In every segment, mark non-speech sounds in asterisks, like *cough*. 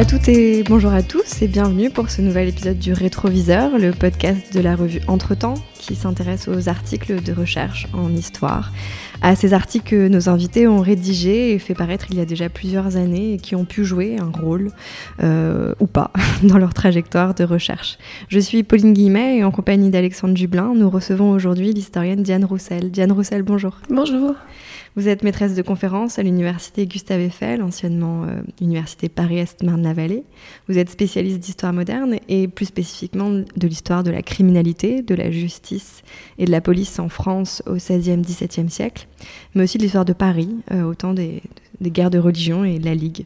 à toutes et bonjour à tous et bienvenue pour ce nouvel épisode du Rétroviseur, le podcast de la revue Entretemps qui s'intéresse aux articles de recherche en histoire, à ces articles que nos invités ont rédigés et fait paraître il y a déjà plusieurs années et qui ont pu jouer un rôle euh, ou pas *laughs* dans leur trajectoire de recherche. Je suis Pauline Guillemet et en compagnie d'Alexandre Jublin, nous recevons aujourd'hui l'historienne Diane Roussel. Diane Roussel, bonjour. Bonjour. Vous êtes maîtresse de conférence à l'université Gustave Eiffel, anciennement euh, Université Paris-Est Marne-la-Vallée. Vous êtes spécialiste d'histoire moderne et plus spécifiquement de l'histoire de la criminalité, de la justice et de la police en France au XVIe, XVIIe siècle, mais aussi de l'histoire de Paris euh, au temps des, guerres de religion et de la Ligue.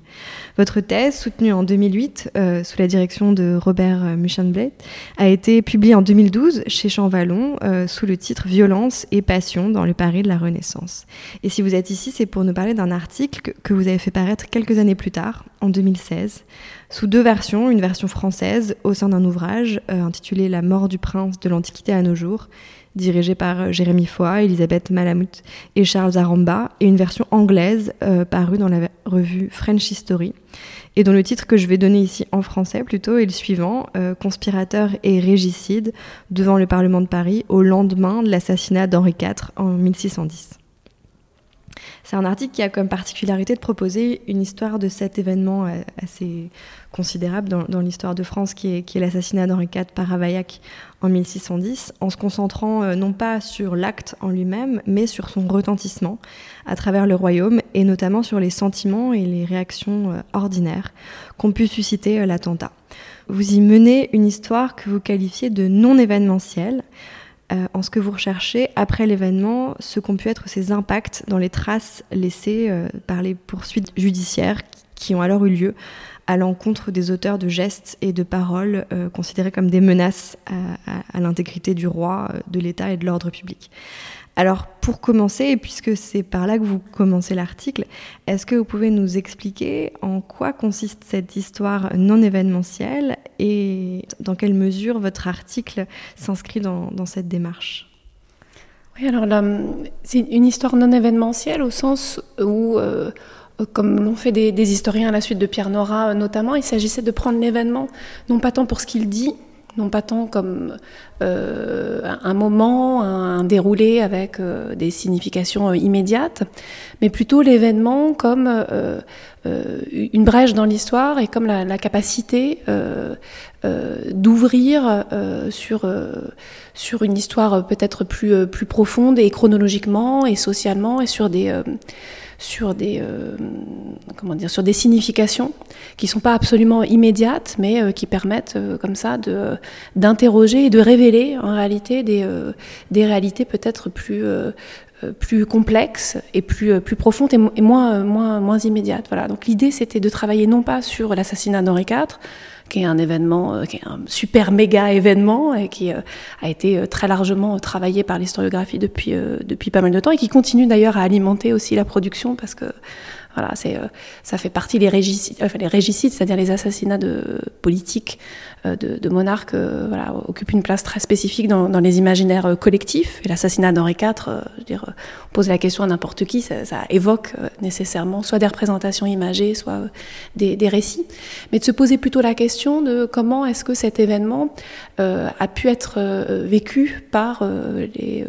Votre thèse, soutenue en 2008 euh, sous la direction de Robert euh, Muchenblett, a été publiée en 2012 chez Champvallon euh, sous le titre Violence et passion dans le Paris de la Renaissance. Et si vous êtes ici, c'est pour nous parler d'un article que, vous avez fait paraître quelques années plus tard, en 2016, sous deux versions, une version française au sein d'un ouvrage intitulé La mort du prince de l'Antiquité à nos jours dirigé par euh, Jérémy Foy, Elisabeth Malamut et Charles Aramba, et une version anglaise euh, parue dans la revue French History, et dont le titre que je vais donner ici en français plutôt est le suivant euh, Conspirateur et régicide devant le Parlement de Paris au lendemain de l'assassinat d'Henri IV en 1610. C'est un article qui a comme particularité de proposer une histoire de cet événement euh, assez considérable dans, l'histoire de France, qui est, qui est l'assassinat d'Henri IV par Ravaillac en 1610, en se concentrant euh, non pas sur l'acte en lui-même, mais sur son retentissement à travers le royaume, et notamment sur les sentiments et les réactions euh, ordinaires qu'ont pu susciter l'attentat. Vous y menez une histoire que vous qualifiez de non événementielle, euh, en ce que vous recherchez après l'événement, ce qu'ont pu être ses impacts dans les traces laissées euh, par les poursuites judiciaires qui ont alors eu lieu à l'encontre des auteurs de gestes et de paroles euh, considérés comme des menaces à, l'intégrité du roi, de l'État et de l'ordre public. Alors, pour commencer, puisque c'est par là que vous commencez l'article, est-ce que vous pouvez nous expliquer en quoi consiste cette histoire non événementielle et dans quelle mesure votre article s'inscrit dans, cette démarche? Oui, alors c'est une histoire non événementielle au sens où, euh, comme l'ont fait des, des, historiens à la suite de Pierre Nora notamment, il s'agissait de prendre l'événement, non pas tant pour ce qu'il dit, non pas tant comme euh, un moment, un, déroulé avec euh, des significations euh, immédiates, mais plutôt l'événement comme une brèche dans l'histoire et comme la, la capacité d'ouvrir sur, sur une histoire peut-être plus, plus profonde et chronologiquement et socialement et sur des sur des, euh, comment dire, sur des significations qui ne sont pas absolument immédiates, mais euh, qui permettent euh, comme ça d'interroger et de révéler en réalité des, des réalités peut-être plus, plus complexes et plus, plus profondes et, et moins, moins, moins immédiates. Voilà. Donc l'idée c'était de travailler non pas sur l'assassinat d'Henri IV, qui est un événement, euh, qui est un super méga événement et qui euh, a été euh, très largement travaillé par l'historiographie depuis, depuis pas mal de temps et qui continue d'ailleurs à alimenter aussi la production parce que voilà, c'est, euh, ça fait partie des régicides, enfin, les régicides, c'est-à-dire les assassinats de politiques euh, de, de, monarques, euh, voilà, occupent une place très spécifique dans, dans les imaginaires collectifs. Et l'assassinat d'Henri IV, je veux dire, on pose la question à n'importe qui, ça, ça, évoque nécessairement soit des représentations imagées, soit des, des, récits. Mais de se poser plutôt la question de comment est-ce que cet événement a pu être vécu par les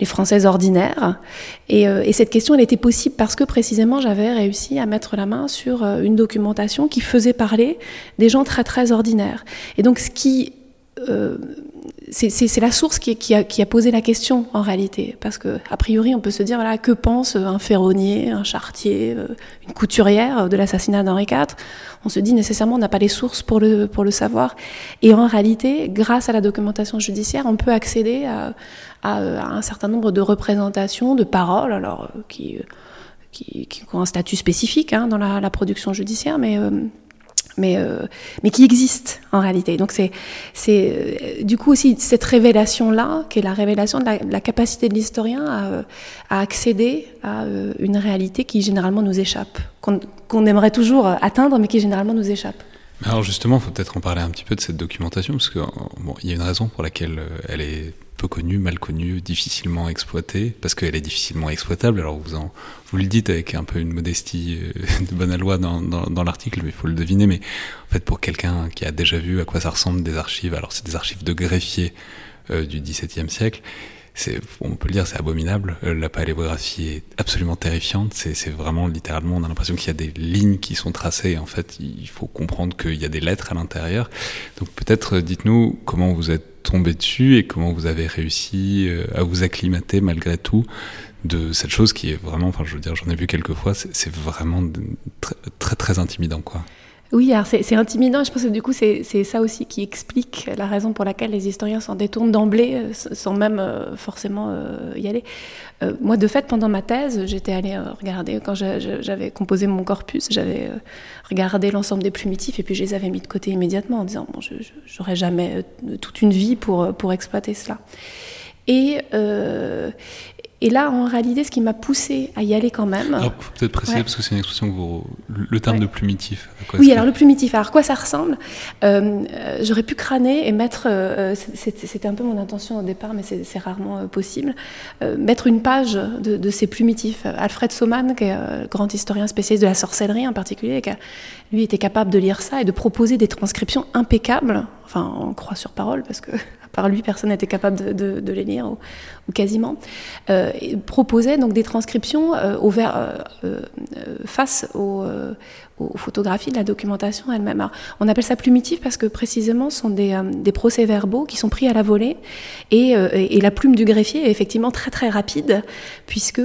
les Françaises ordinaires. Et, euh, et, cette question, elle était possible parce que précisément, j'avais réussi à mettre la main sur euh, une documentation qui faisait parler des gens très très ordinaires. Et donc, ce qui euh, c'est la source qui, qui, a, qui, a, posé la question en réalité, parce que a priori on peut se dire voilà que pense un ferronnier, un chartier, euh, une couturière de l'assassinat d'Henri IV. On se dit nécessairement on n'a pas les sources pour le pour le savoir, et en réalité grâce à la documentation judiciaire on peut accéder à, à, à un certain nombre de représentations, de paroles, alors euh, qui, qui, qui, ont un statut spécifique hein, dans la, la, production judiciaire, mais euh, mais, euh, mais qui existe en réalité. Donc c'est, euh, du coup aussi cette révélation-là, qui est la révélation de la, capacité de l'historien à, euh, accéder à une réalité qui généralement nous échappe, qu'on, qu'on aimerait toujours atteindre, mais qui généralement nous échappe. Alors justement, il faut peut-être en parler un petit peu de cette documentation, parce qu'il bon, y a une raison pour laquelle elle est peu connue, mal connue, difficilement exploitée, parce qu'elle est difficilement exploitable. Alors vous, en, vous le dites avec un peu une modestie euh, *laughs* de bonne aloi dans, dans, dans l'article, mais il faut le deviner. Mais en fait, pour quelqu'un qui a déjà vu à quoi ça ressemble des archives, alors c'est des archives de greffiers euh, du XVIIe siècle, on peut le dire, c'est abominable. Euh, la paléographie est absolument terrifiante. C'est vraiment littéralement, on a l'impression qu'il y a des lignes qui sont tracées. En fait, il faut comprendre qu'il y a des lettres à l'intérieur. Donc peut-être, dites-nous comment vous êtes tombé dessus et comment vous avez réussi euh, à vous acclimater malgré tout de cette chose qui est vraiment, enfin je veux dire, j'en ai vu quelques fois, c'est vraiment très, très, très intimidant quoi. Oui, c'est intimidant. Je pense que du coup, c'est ça aussi qui explique la raison pour laquelle les historiens s'en détournent d'emblée, euh, sans même euh, forcément y aller. moi, de fait, pendant ma thèse, j'étais allée regarder, quand j'avais composé mon corpus, j'avais regardé l'ensemble des plumitifs et puis je les avais mis de côté immédiatement en disant, bon, je n'aurais jamais toute une vie pour, pour exploiter cela. Et, et là, en réalité, ce qui m'a poussé à y aller quand même. Alors, peut-être préciser, parce que c'est une expression que vous. Le terme de plumitif. oui, alors le plumitif, alors à quoi ça ressemble? Euh, J'aurais pu crâner et mettre. Euh, c'était un peu mon intention au départ, mais c'est rarement euh, possible. mettre une page de, ces plumitifs. Alfred Soman, qui est grand historien spécialiste de la sorcellerie en particulier, qui a, lui était capable de lire ça et de proposer des transcriptions impeccables. Enfin, on croit sur parole, parce que par lui, personne n'était capable de, les lire, ou, quasiment, euh, proposait donc des transcriptions euh, euh, face aux, photographies de la documentation elle-même. On appelle ça plumitif parce que précisément ce sont des, procès-verbaux qui sont pris à la volée, et, la plume du greffier est effectivement très très rapide, puisque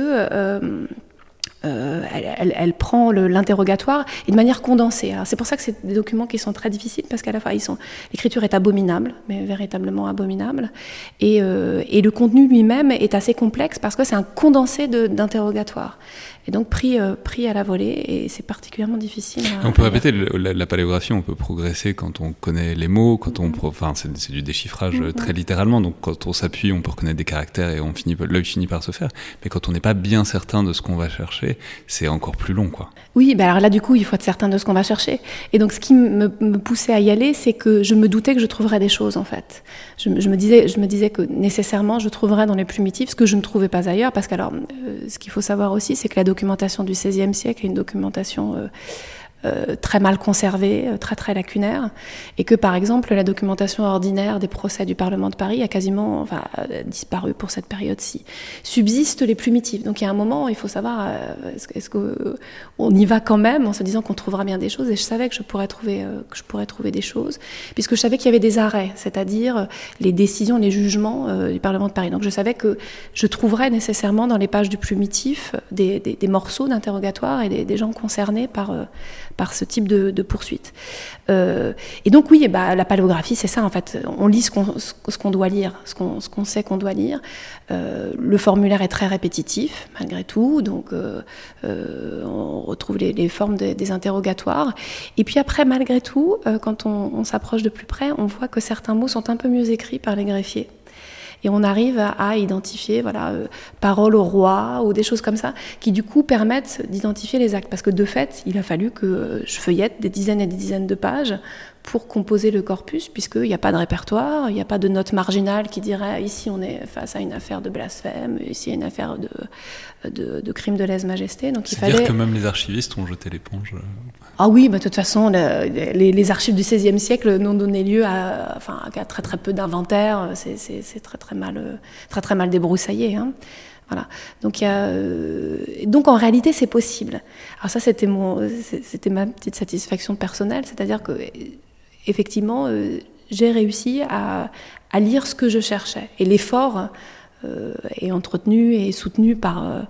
euh, elle, prend l'interrogatoire et de manière condensée. C'est pour ça que c'est des documents qui sont très difficiles parce qu'à la fois, l'écriture est abominable, mais véritablement abominable, euh, et le contenu lui-même est assez complexe parce que c'est un condensé d'interrogatoire et donc pris, euh, pris à la volée, et c'est particulièrement difficile. on peut répéter, la, paléographie, on peut progresser quand on connaît les mots, quand on, mm-hmm. enfin, c'est du déchiffrage mm-hmm. très littéralement, donc quand on s'appuie, on peut reconnaître des caractères et on finit, l'œil finit par se faire. Mais quand on n'est pas bien certain de ce qu'on va chercher, c'est encore plus long, quoi. Oui, bah alors là, du coup, il faut être certain de ce qu'on va chercher. Et donc, ce qui me, poussait à y aller, c'est que je me doutais que je trouverais des choses, en fait. Je, me disais, je me disais que nécessairement, je trouverais dans les primitifs ce que je ne trouvais pas ailleurs, parce que alors, euh, ce qu'il faut savoir aussi, c'est que la documentation du XVIe siècle est une documentation euh, euh, très mal conservée, euh, très très lacunaire, et que par exemple la documentation ordinaire des procès du Parlement de Paris a quasiment enfin, disparu pour cette période-ci. Subsistent les plumitifs. Donc il y a un moment, il faut savoir, est-ce qu'on y va quand même en se disant qu'on trouvera bien des choses, et je savais que je pourrais trouver, que je pourrais trouver des choses, puisque je savais qu'il y avait des arrêts, c'est-à-dire les décisions, les jugements du Parlement de Paris. Donc je savais que je trouverais nécessairement dans les pages du plumitif des, des, morceaux d'interrogatoire et des, des, gens concernés par par ce type de, poursuite. Euh, et donc oui, bah, la paléographie, c'est ça en fait. On lit ce qu'on doit lire, ce qu'on sait qu'on doit lire. Euh, le formulaire est très répétitif malgré tout, donc euh, on retrouve les, formes des interrogatoires. Et puis après, malgré tout, quand on s'approche de plus près, on voit que certains mots sont un peu mieux écrits par les greffiers et on arrive à, identifier voilà euh, parole au roi ou des choses comme ça qui du coup permettent d'identifier les actes parce que de fait il a fallu que je feuillette des dizaines et des dizaines de pages pour composer le corpus, puisqu'il n'y a pas de répertoire, il n'y a pas de note marginale qui dirait ici on est face à une affaire de blasphème, ici une affaire de, de, de crime de lèse-majesté. Donc il fallait. dire que même les archivistes ont jeté l'éponge. Euh, ah oui, bah, de toute façon, les, archives du XVIe siècle n'ont donné lieu à, enfin, à très très peu d'inventaires. C'est très très mal, très très mal débroussaillé. Hein. Voilà. A, euh, donc en réalité, c'est possible. Alors ça, c'était mon, c'était ma petite satisfaction personnelle, c'est-à-dire que effectivement, euh, j'ai réussi à, lire ce que je cherchais. Et l'effort euh, est entretenu et soutenu par, euh,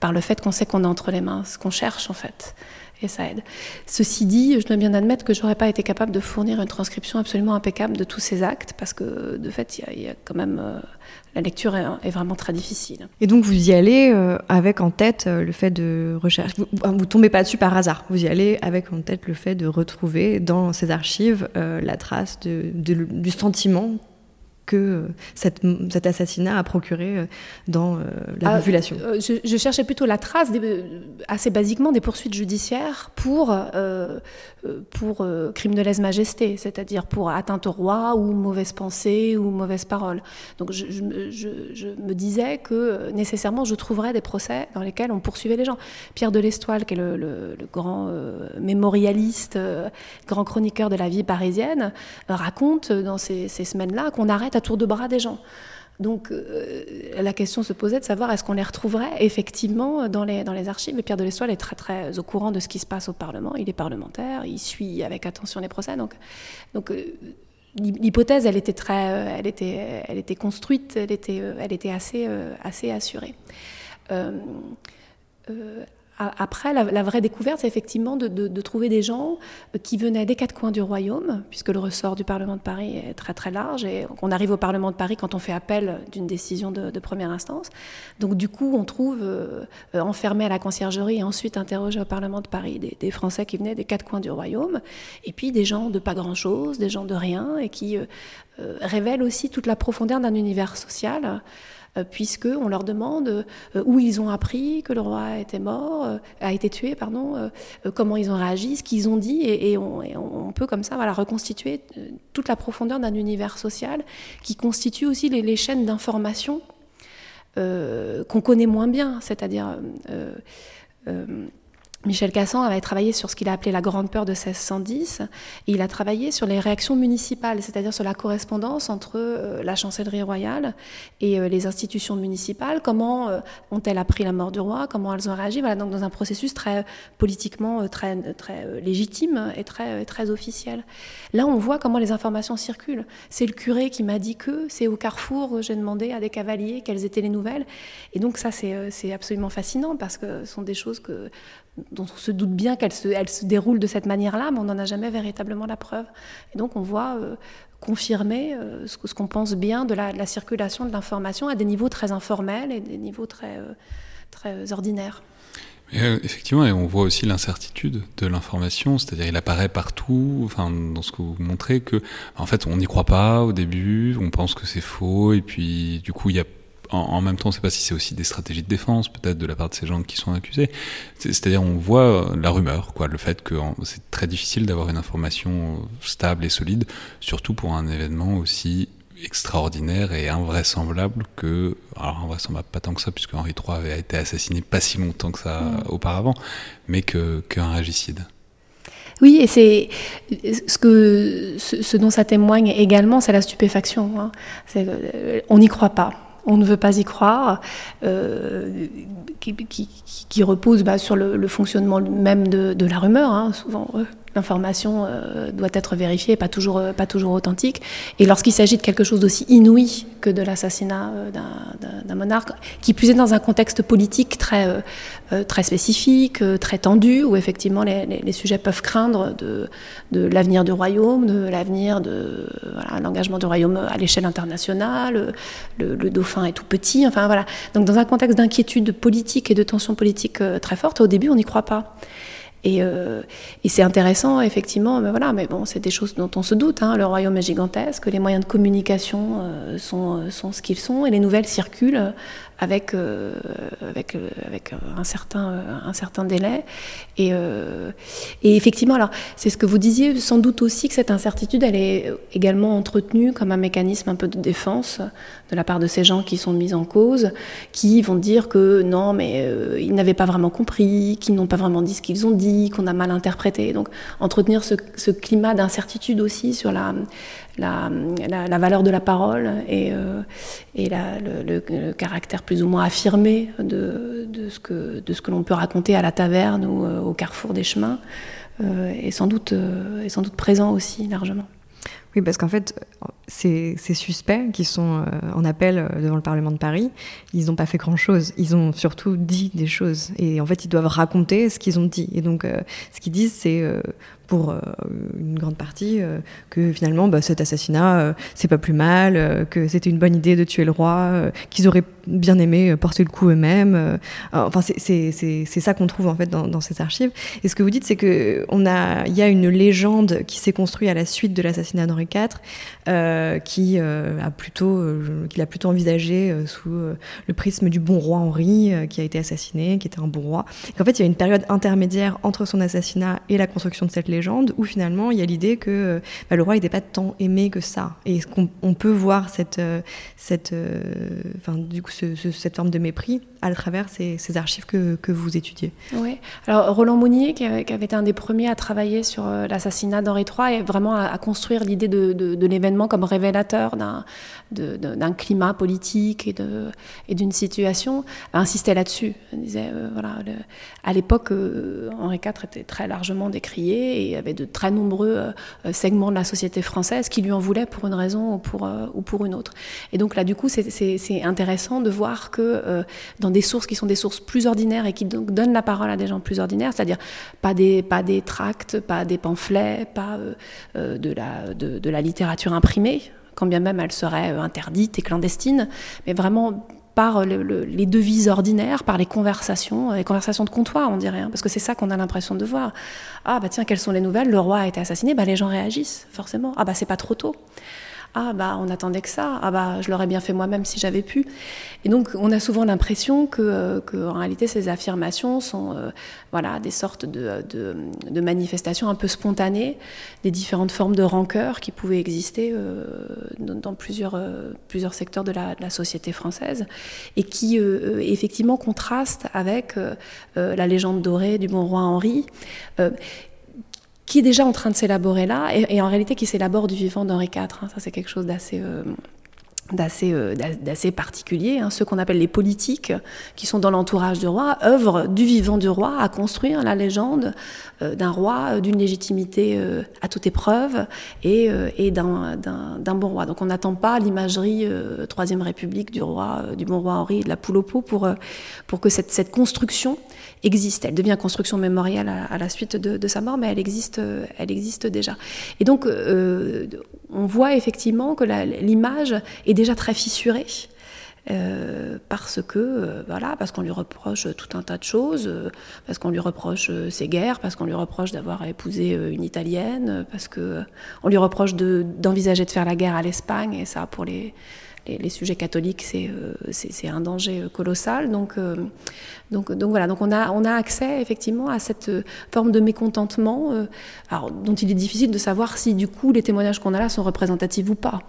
par le fait qu'on sait qu'on est entre les mains, ce qu'on cherche en fait. Et ça aide. Ceci dit, je dois bien admettre que je n'aurais pas été capable de fournir une transcription absolument impeccable de tous ces actes, parce que de fait, il y, a quand même la lecture est, vraiment très difficile. Et donc vous y allez euh, avec en tête euh, le fait de rechercher. Vous, ne tombez pas dessus par hasard. Vous y allez avec en tête le fait de retrouver dans ces archives euh, la trace du sentiment que cet assassinat a procuré dans la ah, population. je, cherchais plutôt la trace, assez basiquement, des poursuites judiciaires pour, pour crime de lèse-majesté, c'est-à-dire pour atteinte au roi ou mauvaise pensée ou mauvaise parole. Donc je, me disais que nécessairement je trouverais des procès dans lesquels on poursuivait les gens. Pierre de l'Estoile, qui est le, grand mémorialiste, grand chroniqueur de la vie parisienne, raconte dans ces, semaines-là qu'on arrête à tour de bras des gens. Donc euh, la question se posait de savoir est-ce qu'on les retrouverait effectivement dans les, archives. Et Pierre de l'Estoile est très très au courant de ce qui se passe au Parlement. Il est parlementaire, il suit avec attention les procès. Donc, euh, l'hypothèse, elle était très, elle était, construite, elle était, assez assurée. Après, la, vraie découverte, c'est effectivement de, trouver des gens euh, qui venaient des quatre coins du royaume, puisque le ressort du Parlement de Paris est très très large, et on arrive au Parlement de Paris quand on fait appel d'une décision de, première instance. Donc du coup, on trouve euh, enfermés à la conciergerie et ensuite interrogés au Parlement de Paris des, Français qui venaient des quatre coins du royaume, et puis des gens de pas grand-chose, des gens de rien, et qui euh, révèlent aussi toute la profondeur d'un univers social. Euh, puisqu'on leur demande euh, où ils ont appris que le roi était mort, euh, a été tué, pardon, comment ils ont réagi, ce qu'ils ont dit, et, on, peut comme ça voilà, reconstituer toute la profondeur d'un univers social qui constitue aussi les, chaînes d'information qu'on connaît moins bien, c'est-à-dire Michel Cassan avait travaillé sur ce qu'il a appelé la grande peur de 1610, et il a travaillé sur les réactions municipales, c'est-à-dire sur la correspondance entre euh, la chancellerie royale et euh, les institutions municipales, comment euh, ont-elles appris la mort du roi, comment elles ont réagi, voilà, donc dans un processus très politiquement très, très légitime et très, très officiel. Là, on voit comment les informations circulent. C'est le curé qui m'a dit que, c'est au carrefour, j'ai demandé à des cavaliers quelles étaient les nouvelles, et donc ça, c'est absolument fascinant, parce que ce sont des choses que dont on se doute bien qu'elle se, elle se déroule de cette manière-là, mais on n'en a jamais véritablement la preuve. Et donc on voit euh, confirmer euh, ce, qu'on pense bien de la, circulation de l'information à des niveaux très informels et des niveaux très, euh, très ordinaires. effectivement, et on voit aussi l'incertitude de l'information, c'est-à-dire il apparaît partout, enfin dans ce que vous montrez que, en fait, on n'y croit pas au début, on pense que c'est faux, et puis du coup il y a en, même temps, on ne sait pas si c'est aussi des stratégies de défense, peut-être de la part de ces gens qui sont accusés. C'est-à-dire, on voit la rumeur, quoi, le fait que c'est très difficile d'avoir une information stable et solide, surtout pour un événement aussi extraordinaire et invraisemblable que, alors invraisemblable pas tant que ça, puisque Henri III avait été assassiné pas si longtemps que ça mm. auparavant, mais qu'un régicide. Oui, et c'est ce que ce, dont ça témoigne également, c'est la stupéfaction. Hein. Euh, on n'y croit pas on ne veut pas y croire, euh, qui, repose bah, sur le, fonctionnement même de, la rumeur. Hein. souvent, euh, l'information euh, doit être vérifiée, pas toujours, pas toujours authentique. Et lorsqu'il s'agit de quelque chose d'aussi inouï que de l'assassinat d'un monarque, qui plus est dans un contexte politique très, très spécifique, très tendu, où effectivement les, sujets peuvent craindre de, de l'avenir du royaume, de l'avenir de l'engagement du royaume à l'échelle internationale, le, le dauphin est tout petit. Enfin voilà. Donc dans un contexte d'inquiétude politique et de tension politique euh, très forte, au début on n'y croit pas. Et, euh, et c'est intéressant, effectivement, mais voilà, mais bon, c'est des choses dont on se doute. Hein. Le royaume est gigantesque, les moyens de communication euh, sont, sont ce qu'ils sont, et les nouvelles circulent avec, euh, avec, euh, avec un, certain, un certain délai. Et, euh, et effectivement, alors, c'est ce que vous disiez, sans doute aussi que cette incertitude, elle est également entretenue comme un mécanisme un peu de défense de la part de ces gens qui sont mis en cause, qui vont dire que non, mais ils n'avaient pas vraiment compris, qu'ils n'ont pas vraiment dit ce qu'ils ont dit, qu'on a mal interprété. Donc, entretenir ce, ce climat d'incertitude aussi sur la, la, la, valeur de la parole et, euh, et le, caractère plus ou moins affirmé de, de ce que, que l'on peut raconter à la taverne ou euh, au carrefour des chemins euh, est, sans doute, est sans doute présent aussi largement. Oui, parce qu'en fait, ces, ces, suspects qui sont en appel devant le Parlement de Paris, ils n'ont pas fait grand-chose. Ils ont surtout dit des choses. Et en fait, ils doivent raconter ce qu'ils ont dit. Et donc, ce qu'ils disent, c'est pour euh, une grande partie euh, que finalement bah, cet assassinat euh, c'est pas plus mal, que c'était une bonne idée de tuer le roi, qu'ils auraient bien aimé porter le coup eux-mêmes. enfin c'est ça qu'on trouve en fait dans, ces archives. Et ce que vous dites c'est que y a une légende qui s'est construite à la suite de l'assassinat d'Henri IV, qui a plutôt, qu'il a plutôt envisagé sous le prisme du bon roi Henri, qui a été assassiné, qui était un bon roi. En fait, il y a une période intermédiaire entre son assassinat et la construction de cette légende, où finalement il y a l'idée que bah, le roi n'était pas tant aimé que ça, et qu'on peut voir cette, cette, enfin, du coup, cette forme de mépris à travers ces, archives que, vous étudiez. Oui. Alors Roland Mounier, qui avait, été un des premiers à travailler sur euh, l'assassinat d'Henri III, et vraiment à, construire l'idée de, l'événement comme révélateur d'un climat politique et d'une et situation, insistait là-dessus. Il disait, euh, voilà, à l'époque, euh, Henri IV était très largement décrié y avait de très nombreux segments de la société française qui lui en voulaient pour une raison ou pour, ou pour une autre. Et donc là, du coup, c'est intéressant de voir que dans des sources qui sont des sources plus ordinaires et qui donc donnent la parole à des gens plus ordinaires, c'est-à-dire pas des, pas des tracts, pas des pamphlets, pas euh, euh, de, la, de, la littérature imprimée, quand bien même elle serait euh, interdite et clandestine, mais vraiment par les devises ordinaires, par les conversations, les conversations de comptoir, on dirait, hein, parce que c'est ça qu'on a l'impression de voir. Ah bah tiens, quelles sont les nouvelles? Le roi a été assassiné, bah les gens réagissent forcément. Ah bah c'est pas trop tôt. Ah bah on attendait que ça. Ah bah je l'aurais bien fait moi-même si j'avais pu. Et donc on a souvent l'impression que, euh, en réalité ces affirmations sont euh, voilà des sortes de, de, manifestations un peu spontanées des différentes formes de rancœur qui pouvaient exister euh, dans, plusieurs plusieurs secteurs de la, de la, société française et qui effectivement contrastent avec la légende dorée du bon roi Henri qui est déjà en train de s'élaborer là, et, en réalité qui s'élabore du vivant d'Henri IV. Hein. Ça, c'est quelque chose d'assez euh, d'assez euh, d'assez particulier. Hein. Ceux qu'on appelle les politiques, qui sont dans l'entourage du roi, œuvrent du vivant du roi à construire la légende euh, d'un roi, d'une légitimité à toute épreuve et, et d'un bon roi. Donc on n'attend pas l'imagerie Troisième République du roi, du bon roi Henri de la poule pour, pour que cette, cette construction existe. Elle devient construction mémoriale à, la suite de, de, sa mort, mais elle existe, elle existe déjà. Et donc on voit effectivement que l'image est déjà très fissurée. Euh, parce que euh, voilà, parce qu'on lui reproche tout un tas de choses, euh, parce qu'on lui reproche ses guerres, parce qu'on lui reproche d'avoir épousé une italienne, parce que on lui reproche d'envisager de, faire la guerre à l'Espagne et ça pour les, les, sujets catholiques c'est un danger colossal. Donc donc, donc voilà, donc on a, on a accès effectivement à cette forme de mécontentement, dont il est difficile de savoir si du coup les témoignages qu'on a là sont représentatifs ou pas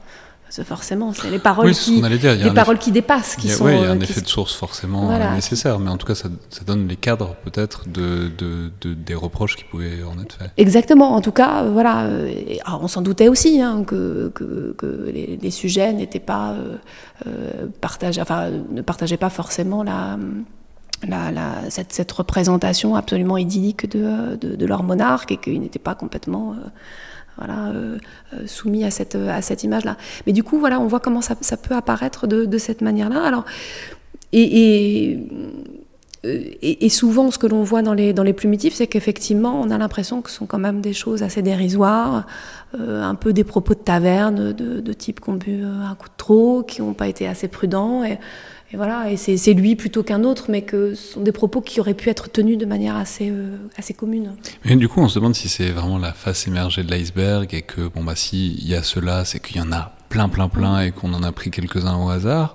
forcément, c'est les paroles, qui, les paroles qui dépassent. Qui il y a, sont, il y a un effet de source forcément euh, nécessaire, mais en tout cas, ça, donne les cadres peut-être de, de, des reproches qui pouvaient en être faits. Exactement. En tout cas, euh, voilà. Euh, on s'en doutait aussi hein, que, que, que les, sujets n'étaient pas partagés, enfin, ne partageaient pas forcément la. La, la, cette, cette, représentation absolument idyllique de, de, de leur monarque et qu'ils n'étaient pas complètement euh, euh, soumis à cette, à cette image-là. Mais du coup, voilà, on voit comment ça, ça peut apparaître de, de cette manière-là. Alors, et, et, et, souvent, ce que l'on voit dans les, dans les plumitifs, c'est qu'effectivement, on a l'impression que ce sont quand même des choses assez dérisoires, euh, un peu des propos de taverne, de, de type qui ont bu un coup de trop, qui n'ont pas été assez prudents. Et, et voilà, et c'est lui plutôt qu'un autre, mais que ce sont des propos qui auraient pu être tenus de manière assez, euh, assez commune. Mais du coup, on se demande si c'est vraiment la face émergée de l'iceberg et que, bon, bah, s'il y a cela, c'est qu'il y en a plein, plein, plein et qu'on en a pris quelques-uns au hasard,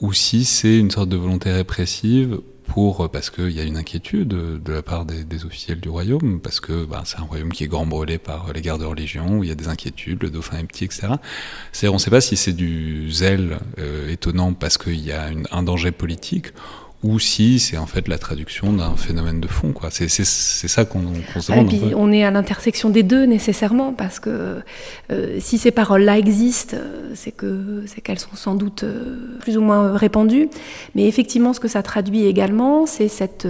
ou si c'est une sorte de volonté répressive pour euh, parce qu'il y a une inquiétude de la part des, officiels du royaume, parce que bah, c'est un royaume qui est grand brûlé par les guerres de religion, où il y a des inquiétudes, le dauphin est petit, etc. C'est-à-dire, on ne sait pas si c'est du zèle euh, étonnant parce qu'il y a un danger politique, ou si c'est en fait la traduction d'un phénomène de fond. Quoi. C'est, ça qu'on, se demande. Et puis on est à l'intersection des deux nécessairement, parce que euh, si ces paroles-là existent, euh, c'est, que, c'est qu'elles sont sans doute euh, plus ou moins répandues. Mais effectivement, ce que ça traduit également, c'est cette,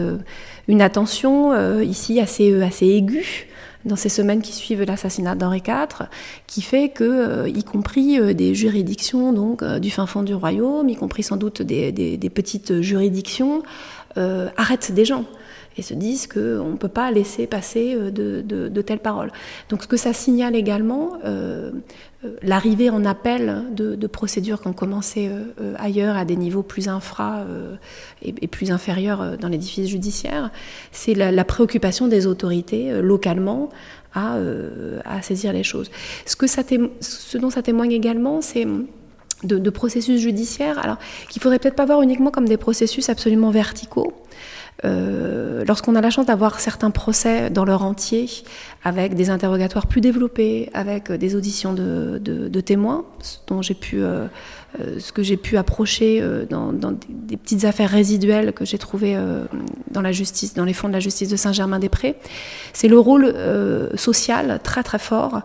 une attention ici assez, assez aiguë dans ces semaines qui suivent l'assassinat d'Henri IV, qui fait que, euh, y compris euh, des juridictions donc euh, du fin fond du royaume, y compris sans doute des, des petites juridictions, arrêtent des gens et se disent qu'on ne peut pas laisser passer euh, de, de, telles paroles. Donc ce que ça signale également, euh, euh, l'arrivée en appel de, procédures qui ont commencé ailleurs à des niveaux plus infra et, plus inférieurs dans l'édifice judiciaire, c'est la, préoccupation des autorités localement à, saisir les choses. Ce, que ça dont ça témoigne également, c'est de, processus judiciaires, alors qu'il faudrait peut-être pas voir uniquement comme des processus absolument verticaux. Euh, lorsqu'on a la chance d'avoir certains procès dans leur entier, avec des interrogatoires plus développés, avec des auditions de, témoins, dont j'ai pu euh, euh, ce que j'ai pu approcher euh, dans, des, petites affaires résiduelles que j'ai trouvées euh, dans la justice, dans les fonds de la justice de Saint-Germain-des-Prés, c'est le rôle social très très fort,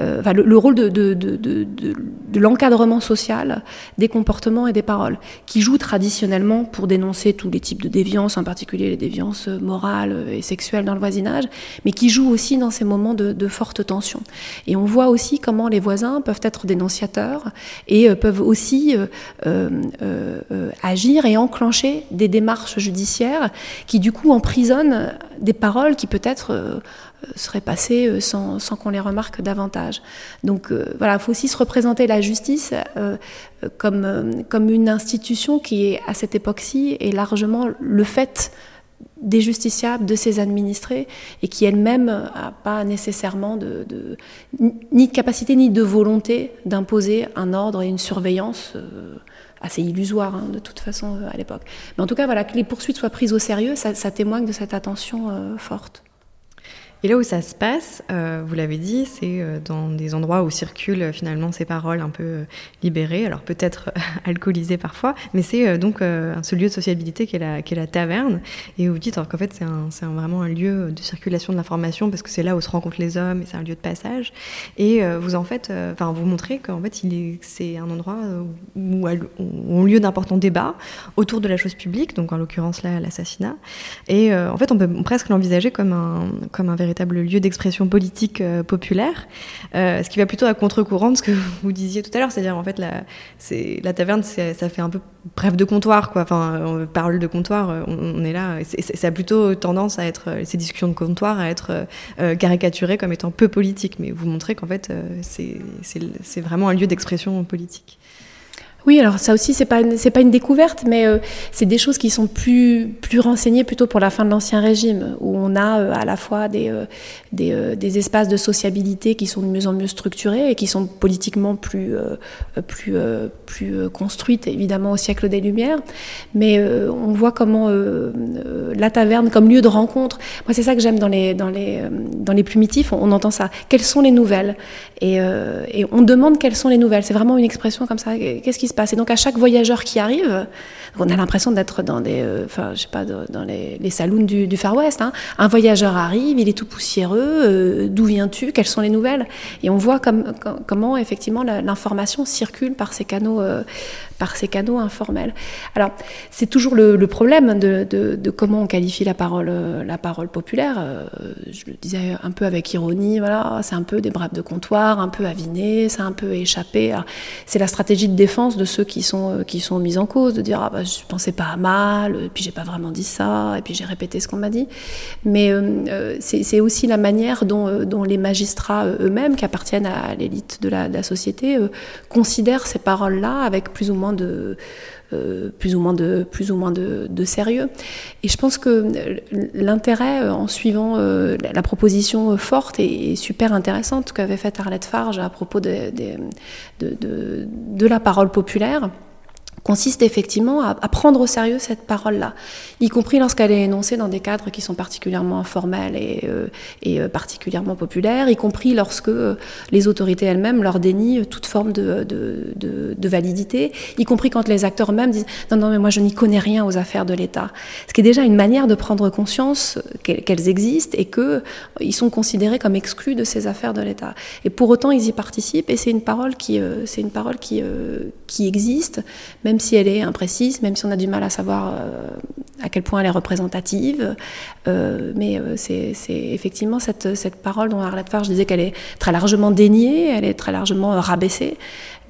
enfin, le, rôle de, de l'encadrement social des comportements et des paroles, qui joue traditionnellement pour dénoncer tous les types de déviances, en particulier les déviances morales et sexuelles dans le voisinage, mais qui joue aussi dans ces moments de, forte tension. Et on voit aussi comment les voisins peuvent être dénonciateurs et peuvent aussi euh, euh, euh, agir et enclencher des démarches judiciaires qui du coup emprisonnent des paroles qui peut-être seraient passées sans, qu'on les remarque davantage. Donc voilà, il faut aussi se représenter la justice comme, comme une institution qui est à cette époque-ci est largement le fait des justiciables, de ses administrés, et qui elle-même n'a pas nécessairement de, ni de capacité ni de volonté d'imposer un ordre et une surveillance euh, assez illusoire hein, de toute façon euh, à l'époque. Mais en tout cas, voilà, que les poursuites soient prises au sérieux, ça, témoigne de cette attention euh, forte. Et là où ça se passe, euh, vous l'avez dit, c'est euh, dans des endroits où circulent euh, finalement ces paroles un peu libérées, alors peut-être *laughs* alcoolisées parfois, mais c'est donc ce lieu de sociabilité qui est la, taverne. Et vous dites qu'en fait c'est vraiment un lieu de circulation de l'information parce que c'est là où se rencontrent les hommes et c'est un lieu de passage. Et vous en fait, enfin vous montrez qu'en fait c'est un endroit où, ont lieu d'importants débats autour de la chose publique, donc en l'occurrence là l'assassinat. Et en fait on peut presque l'envisager comme un, comme un véritable lieu d'expression politique euh, populaire, euh, ce qui va plutôt à contre-courant de ce que vous disiez tout à l'heure, c'est-à-dire en fait la, la taverne, ça fait un peu bref de comptoir, quoi. Enfin, on parle de comptoir, on, est là, ça a plutôt tendance à être ces discussions de comptoir à être euh, caricaturées comme étant peu politiques, mais vous montrez qu'en fait c'est vraiment un lieu d'expression politique. Oui, alors ça aussi, c'est pas pas une découverte, mais euh, c'est des choses qui sont plus plus renseignées plutôt pour la fin de l'ancien régime, où on a euh, à la fois des euh, des, espaces de sociabilité qui sont de mieux en mieux structurés et qui sont politiquement plus plus plus construites, évidemment au siècle des Lumières. Mais on voit comment la taverne comme lieu de rencontre. Moi, c'est ça que j'aime dans les dans les dans les plumitifs. On, on, entend ça. Quelles sont les nouvelles? Et, et on demande quelles sont les nouvelles. C'est vraiment une expression comme ça. Qu'est-ce qui et donc à chaque voyageur qui arrive, on a l'impression d'être dans des, euh, enfin je sais pas, dans les, saloons du, Far West. Hein. Un voyageur arrive, il est tout poussiéreux. Euh, d'où viens-tu Quelles sont les nouvelles? Et on voit comme, comment effectivement l'information circule par ces canaux, euh, par ces canaux informels. Alors c'est toujours le, problème de, comment on qualifie la parole, la parole populaire. je le disais un peu avec ironie. Voilà, c'est un peu des braves de comptoir, un peu aviné, c'est un peu échappé. C'est la stratégie de défense de ceux qui sont, qui sont mis en cause, de dire ah bah, je pensais pas à mal, et puis j'ai pas vraiment dit ça, et puis j'ai répété ce qu'on m'a dit. Mais euh, euh, c'est aussi la manière dont, les magistrats eux-mêmes, qui appartiennent à l'élite de la, société, considèrent ces paroles-là avec plus ou moins de plus ou moins de plus ou moins de, sérieux. Et je pense que l'intérêt en suivant la proposition forte et, super intéressante qu'avait faite Arlette Farge à propos de la parole populaire consiste effectivement à, prendre au sérieux cette parole-là, y compris lorsqu'elle est énoncée dans des cadres qui sont particulièrement informels et, euh, euh, particulièrement populaires, y compris lorsque euh, les autorités elles-mêmes leur dénient toute forme de, validité, y compris quand les acteurs eux-mêmes disent non, non, mais moi je n'y connais rien aux affaires de l'État. Ce qui est déjà une manière de prendre conscience qu'elles existent et qu'ils sont considérés comme exclus de ces affaires de l'État. Et pour autant, ils y participent et c'est une parole qui, c'est une parole qui, qui existe, même si elle est imprécise, même si on a du mal à savoir euh, à quel point elle est représentative. Euh, mais euh, c'est effectivement cette, cette, parole dont Arlette Farge disait qu'elle est très largement déniée, elle est très largement rabaissée,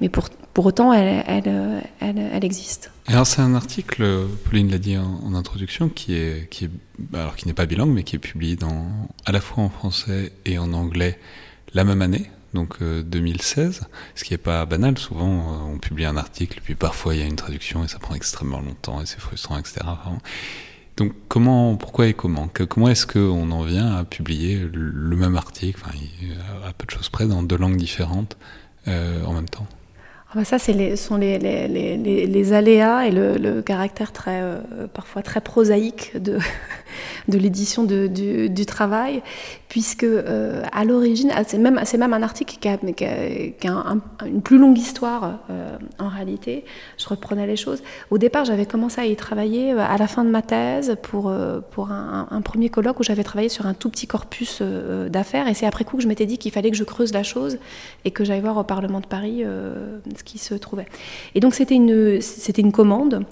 mais pour, pour autant, elle, elle, elle, existe. Alors c'est un article, Pauline l'a dit en, introduction, qui est, qui est, alors qui n'est pas bilingue, mais qui est publié dans, à la fois en français et en anglais la même année, donc 2016, euh, ce qui n'est pas banal. Souvent, euh, on publie un article, puis parfois il y a une traduction et ça prend extrêmement longtemps et c'est frustrant, etc. Donc comment, pourquoi et comment? Comment est-ce qu'on en vient à publier le même article, enfin, à peu de choses près, dans deux langues différentes en même temps? Ah bah ça, ce sont les, aléas et le, caractère euh, parfois très prosaïque de, de l'édition du, travail, puisque euh, à l'origine, ah, c'est même, même un article qui a, une plus longue histoire euh, en réalité. Je reprenais les choses. Au départ, j'avais commencé à y travailler à la fin de ma thèse pour, pour un, premier colloque où j'avais travaillé sur un tout petit corpus d'affaires, et c'est après coup que je m'étais dit qu'il fallait que je creuse la chose et que j'aille voir au Parlement de Paris qui se trouvait. Et donc c'était une, c'était une commande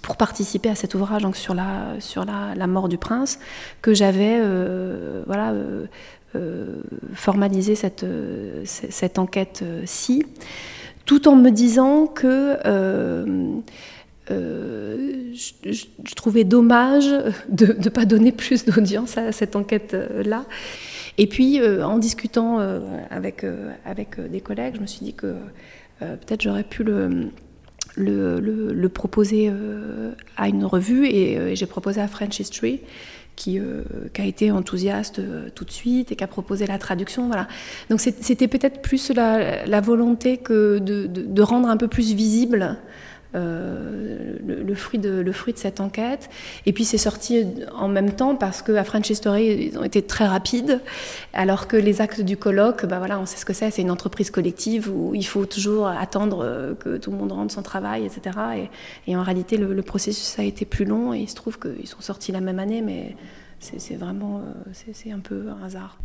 pour participer à cet ouvrage sur la sur la, la mort du prince que j'avais euh, voilà euh, euh, formalisé cette cette enquête ci tout en me disant que je, trouvais dommage de ne pas donner plus d'audience à cette enquête-là. Et puis, en discutant avec, avec des collègues, je me suis dit que peut-être j'aurais pu le, le, proposer euh, à une revue euh, et, j'ai proposé à French History. Qui, qui, a été enthousiaste tout de suite et qui a proposé la traduction. Voilà. Donc c'était peut-être plus la, volonté que de, rendre un peu plus visible euh, le, fruit de, le fruit de cette enquête. Et puis c'est sorti en même temps parce qu'à French History, ils ont été très rapides, alors que les actes du colloque, bah voilà, on sait ce que c'est, c'est une entreprise collective où il faut toujours attendre euh, que tout le monde rende son travail, etc. Et, en réalité, le, le, processus a été plus long et il se trouve qu'ils sont sortis la même année, mais c'est vraiment euh, c'est un peu un hasard.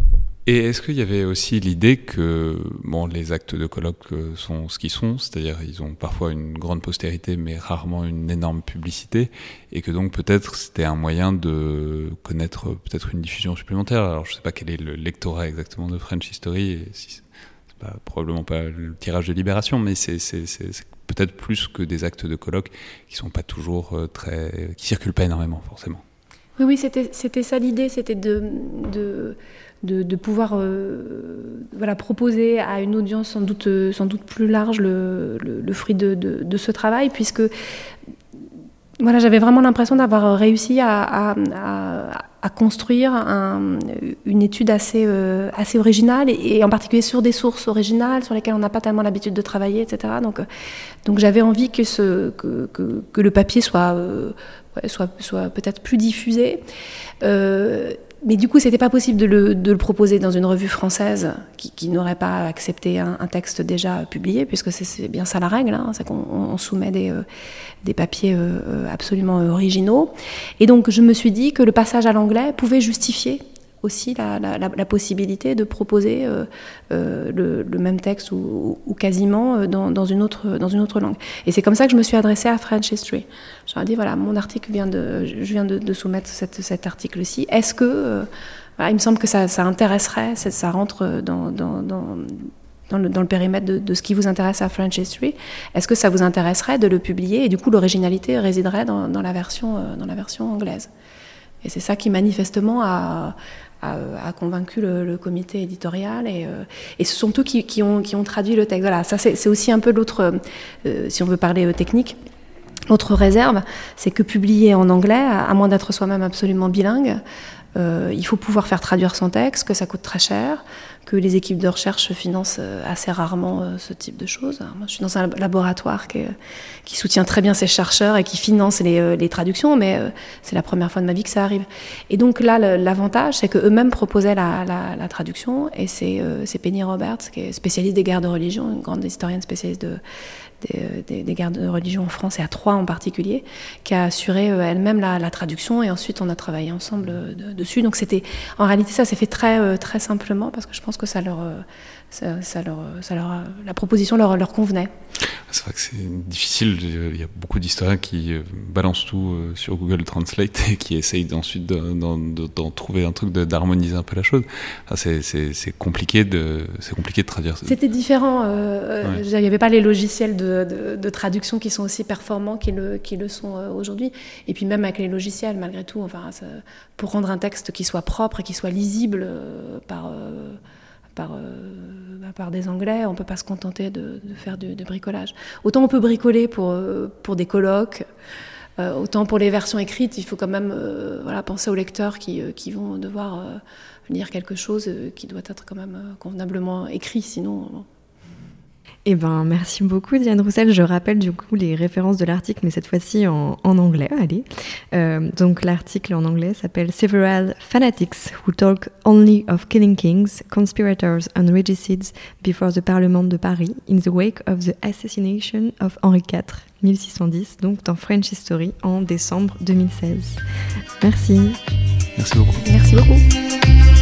Et est-ce qu'il y avait aussi l'idée que bon, les actes de colloque euh, sont ce qu'ils sont, c'est-à-dire ils ont parfois une grande postérité mais rarement une énorme publicité, et que donc peut-être c'était un moyen de connaître peut-être une diffusion supplémentaire? Alors je ne sais pas quel est le lectorat exactement de French History, et probablement pas le tirage de Libération, mais c'est peut-être plus que des actes de colloque qui sont pas toujours euh, très, qui circulent pas énormément forcément. Oui, oui, c'était ça l'idée, c'était de, de de, pouvoir euh, voilà, proposer à une audience sans doute, sans doute plus large le, fruit de, ce travail, puisque voilà, j'avais vraiment l'impression d'avoir réussi à, construire une étude assez, euh, assez originale, et, en particulier sur des sources originales sur lesquelles on n'a pas tellement l'habitude de travailler, etc. Donc, donc j'avais envie que, ce, que, que, le papier soit, euh, soit, peut-être plus diffusé mais du coup, c'était pas possible de le, proposer dans une revue française qui, n'aurait pas accepté un, texte déjà publié, puisque c'est bien ça la règle, hein, c'est qu'on soumet des, euh, papiers euh, absolument originaux. Et donc, je me suis dit que le passage à l'anglais pouvait justifier aussi la, possibilité de proposer euh, euh, le, même texte ou, quasiment euh, dans, dans, une autre, dans une autre langue. Et c'est comme ça que je me suis adressée à French History. J'ai dit, voilà, mon article vient de, je viens de, soumettre cet article-ci. Est-ce que, euh, il me semble que ça, ça intéresserait, ça, rentre dans, dans, dans le, dans le, périmètre de, de, ce qui vous intéresse à French History. Est-ce que ça vous intéresserait de le publier Et du coup, l'originalité résiderait dans, dans, la version, dans la version anglaise? Et c'est ça qui manifestement a, a, convaincu le, comité éditorial et, euh, et, ce sont eux qui, qui, ont, traduit le texte. Voilà, ça c'est aussi un peu l'autre, euh, si on veut parler euh, technique. L'autre réserve, c'est que publier en anglais, à, moins d'être soi-même absolument bilingue, il faut pouvoir faire traduire son texte, que ça coûte très cher, que les équipes de recherche financent euh, assez rarement euh, ce type de choses. moi, je suis dans un laboratoire qui, soutient très bien ses chercheurs et qui finance les, euh, traductions, mais c'est la première fois de ma vie que ça arrive. Et donc là, l'avantage, c'est qu'eux-mêmes proposaient la, la, traduction, et c'est Penny Roberts, qui est spécialiste des guerres de religion, une grande historienne spécialiste de, des, des, guerres de religion en France et à Troyes en particulier, qui a assuré elle-même la, la, traduction et ensuite on a travaillé ensemble dessus. Donc c'était, en réalité, ça s'est fait très très simplement parce que je pense que ça leur, euh, ça, ça leur, ça leur, la proposition leur, leur convenait. C'est vrai que c'est difficile. Il y a beaucoup d'historiens qui euh, balancent tout euh, sur Google Translate *laughs* et qui essayent ensuite d'en trouver un truc, d'harmoniser un peu la chose. c'est compliqué de, c'est compliqué de traduire. C'était différent. Euh, Il n'y avait pas les logiciels de, de, de, traduction qui sont aussi performants qu'ils le, qui le sont aujourd'hui. Et puis même avec les logiciels, malgré tout, enfin, pour rendre un texte qui soit propre et qui soit lisible par par, euh, bah, par des Anglais, on ne peut pas se contenter de, faire du, de bricolage. Autant on peut bricoler pour, euh, pour des colloques, autant pour les versions écrites, il faut quand même voilà, penser aux lecteurs qui, qui vont devoir lire quelque chose qui doit être quand même convenablement écrit, sinon eh ben, merci beaucoup Diane Roussel. Je rappelle du coup les références de l'article, mais cette fois-ci en, anglais. Allez. Euh, donc l'article en anglais s'appelle Several fanatics who talk only of killing kings, conspirators and regicides before the Parlement de Paris in the wake of the assassination of Henri IV, 1610, donc dans French History en décembre 2016. Merci. Merci beaucoup. Merci beaucoup.